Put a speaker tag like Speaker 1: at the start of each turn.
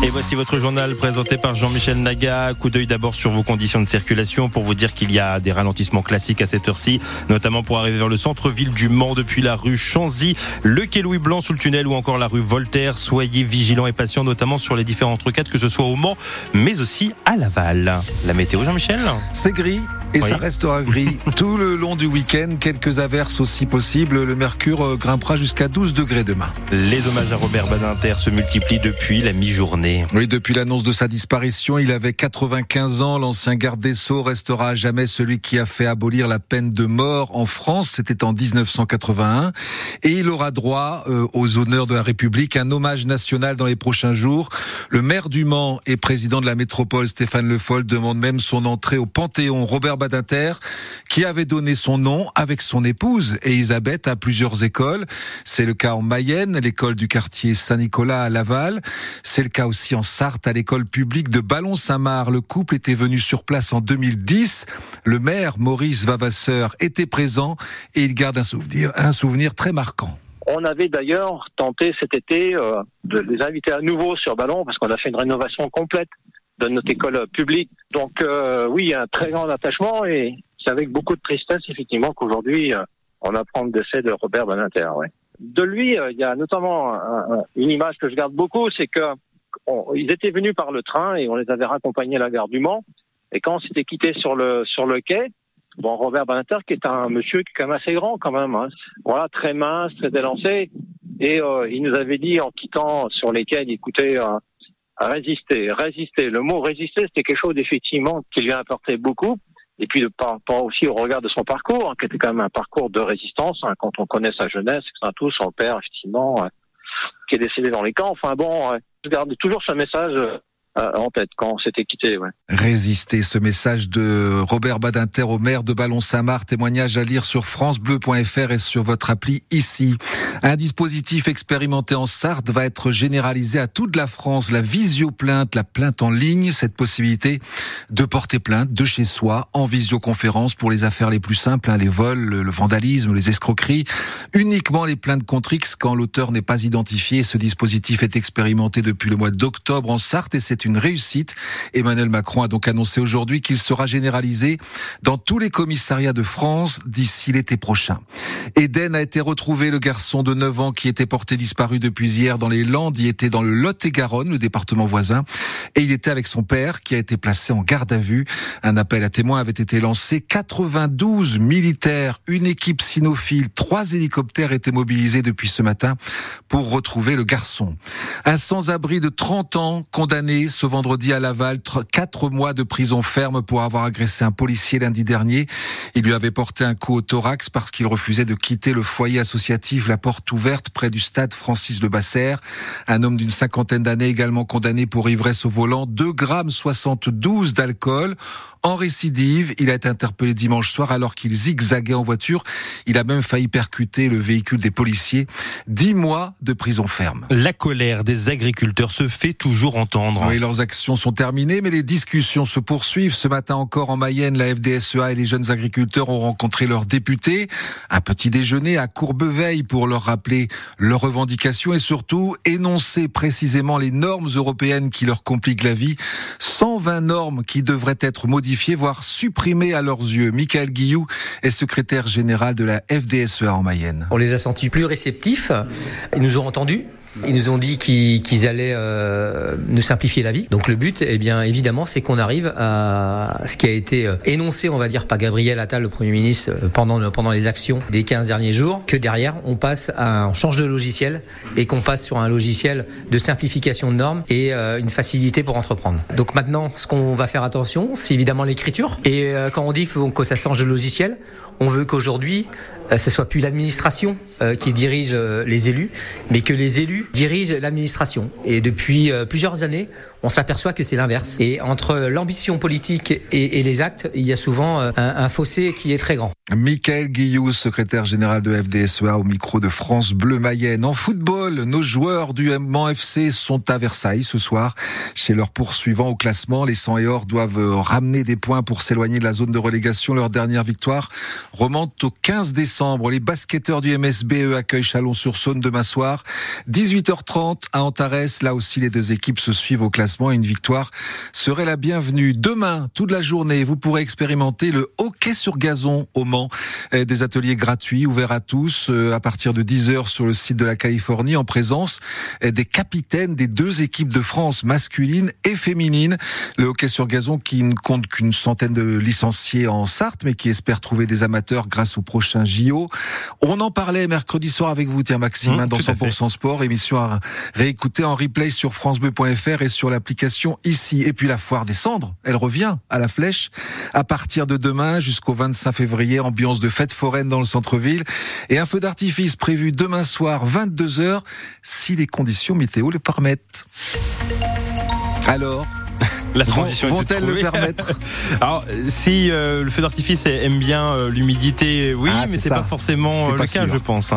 Speaker 1: Et voici votre journal présenté par Jean-Michel Naga. Coup d'œil d'abord sur vos conditions de circulation pour vous dire qu'il y a des ralentissements classiques à cette heure-ci, notamment pour arriver vers le centre-ville du Mans depuis la rue Chanzy, le quai Louis Blanc sous le tunnel ou encore la rue Voltaire. Soyez vigilants et patients, notamment sur les différentes requêtes, que ce soit au Mans, mais aussi à Laval. La météo, Jean-Michel?
Speaker 2: C'est gris et
Speaker 1: Oui.
Speaker 2: ça restera gris tout le long du week-end. Quelques averses aussi possibles. Le mercure euh, grimpera jusqu'à 12 degrés demain.
Speaker 1: Les hommages à Robert Badinter se multiplient depuis la mi-journée.
Speaker 2: Oui, depuis l'annonce de sa disparition, il avait 95 ans. L'ancien garde des Sceaux restera à jamais celui qui a fait abolir la peine de mort en France. C'était en 1981. Et il aura droit euh, aux honneurs de la République, un hommage national dans les prochains jours. Le maire du Mans et président de la métropole, Stéphane Le Foll, demande même son entrée au Panthéon. Robert Qui avait donné son nom avec son épouse Elisabeth à plusieurs écoles. C'est le cas en Mayenne, l'école du quartier Saint-Nicolas à Laval. C'est le cas aussi en Sarthe, à l'école publique de Ballon-Saint-Marc. Le couple était venu sur place en 2010. Le maire, Maurice Vavasseur, était présent et il garde un souvenir, un souvenir très marquant.
Speaker 3: On avait d'ailleurs tenté cet été euh, de les inviter à nouveau sur Ballon parce qu'on a fait une rénovation complète de notre école publique. Donc euh, oui, un très grand attachement et c'est avec beaucoup de tristesse effectivement qu'aujourd'hui euh, on apprend le décès de Robert Badinter. Ouais. De lui, euh, il y a notamment un- un- une image que je garde beaucoup, c'est que ils étaient venus par le train et on les avait raccompagnés à la gare du Mans. Et quand on s'était quitté sur le sur le quai, bon Robert Badinter qui est un monsieur qui est quand même assez grand quand même, hein, voilà très mince, très élancé, et euh, il nous avait dit en quittant sur les quais, écoutez, euh, résister, résister. Le mot résister, c'était quelque chose effectivement qui lui a apporté beaucoup. Et puis par rapport aussi au regard de son parcours, hein, qui était quand même un parcours de résistance, hein, quand on connaît sa jeunesse. Tout, son père, effectivement, euh, qui est décédé dans les camps. Enfin bon, euh, je garde toujours ce message euh, en tête quand on s'était quitté.
Speaker 2: Résister, ce message de Robert Badinter au maire de Ballon-Saint-Marc, témoignage à lire sur francebleu.fr et sur votre appli ici. Un dispositif expérimenté en Sarthe va être généralisé à toute la France. La visioplainte, la plainte en ligne, cette possibilité de porter plainte de chez soi en visioconférence pour les affaires les plus simples, hein, les vols, le, le vandalisme, les escroqueries. Uniquement les plaintes contre X quand l'auteur n'est pas identifié. Ce dispositif est expérimenté depuis le mois d'octobre en Sarthe et c'est une réussite. Emmanuel Macron a donc annoncé aujourd'hui qu'il sera généralisé dans tous les commissariats de France d'ici l'été prochain. Eden a été retrouvé, le garçon de 9 ans qui était porté disparu depuis hier dans les Landes, il était dans le Lot-et-Garonne, le département voisin, et il était avec son père qui a été placé en garde à vue. Un appel à témoins avait été lancé. 92 militaires, une équipe cynophile, trois hélicoptères étaient mobilisés depuis ce matin pour retrouver le garçon. Un sans-abri de 30 ans condamné ce vendredi à Laval, tr- quatre mois de prison ferme pour avoir agressé un policier lundi dernier. Il lui avait porté un coup au thorax parce qu'il refusait de quitter le foyer associatif La Porte Ouverte près du stade Francis Le Basser. Un homme d'une cinquantaine d'années également condamné pour ivresse au volant, 2 grammes 72 d'alcool. En récidive, il a été interpellé dimanche soir alors qu'il zigzaguait en voiture. Il a même failli percuter le véhicule des policiers. 10 mois de prison ferme.
Speaker 1: La colère des agriculteurs se fait toujours entendre.
Speaker 2: Oui, leurs actions sont terminées, mais les discussions se poursuivent. Ce matin encore en Mayenne, la FDSEA et les jeunes agriculteurs ont rencontré leurs députés. Un petit déjeuner à Courbeveille pour leur rappeler leurs revendications et surtout énoncer précisément les normes européennes qui leur compliquent la vie. 120 normes qui devraient être modifiées, voire supprimées à leurs yeux. Michael Guillou est secrétaire général de la FDSEA en Mayenne.
Speaker 4: On les a sentis plus réceptifs. Ils nous ont entendus. Ils nous ont dit qu'ils allaient euh, nous simplifier la vie. Donc le but, eh bien évidemment, c'est qu'on arrive à ce qui a été euh, énoncé, on va dire, par Gabriel Attal, le Premier ministre, euh, pendant, le- pendant les actions des 15 derniers jours, que derrière, on passe à, on change de logiciel et qu'on passe sur un logiciel de simplification de normes et euh, une facilité pour entreprendre. Donc maintenant, ce qu'on va faire attention, c'est évidemment l'écriture. Et euh, quand on dit faut que ça change de logiciel, on veut qu'aujourd'hui, euh, ce soit plus l'administration euh, qui dirige euh, les élus, mais que les élus dirigent l'administration. Et depuis euh, plusieurs années, on s'aperçoit que c'est l'inverse. Et entre l'ambition politique et, les actes, il y a souvent un, un fossé qui est très grand.
Speaker 2: Michael Guillou, secrétaire général de FDSEA au micro de France Bleu Mayenne. En football, nos joueurs du Mans FC sont à Versailles ce soir. Chez leurs poursuivants au classement, les 100 et or doivent ramener des points pour s'éloigner de la zone de relégation. Leur dernière victoire remonte au 15 décembre. Les basketteurs du MSB accueillent Chalon-sur-Saône demain soir. 18h30 à Antares. Là aussi, les deux équipes se suivent au classement. Une victoire serait la bienvenue. Demain, toute la journée, vous pourrez expérimenter le hockey sur gazon au Mans des ateliers gratuits ouverts à tous euh, à partir de 10 heures sur le site de la Californie en présence des capitaines des deux équipes de France masculine et féminine. Le hockey sur gazon qui ne compte qu'une centaine de licenciés en Sarthe mais qui espère trouver des amateurs grâce au prochain JO. On en parlait mercredi soir avec vous, tiens Maxime, mmh, hein, dans 100% sport, émission à réécouter en replay sur francebleu.fr et sur l'application ici. Et puis la foire des cendres, elle revient à la flèche à partir de demain jusqu'au 25 février ambiance de fête foraine dans le centre-ville et un feu d'artifice prévu demain soir 22h si les conditions météo le permettent. Alors,
Speaker 1: la transition
Speaker 2: vont-elles le permettre
Speaker 1: Alors, si euh, le feu d'artifice aime bien euh, l'humidité, oui, ah, mais c'est pas forcément euh, le cas, je pense. Hein.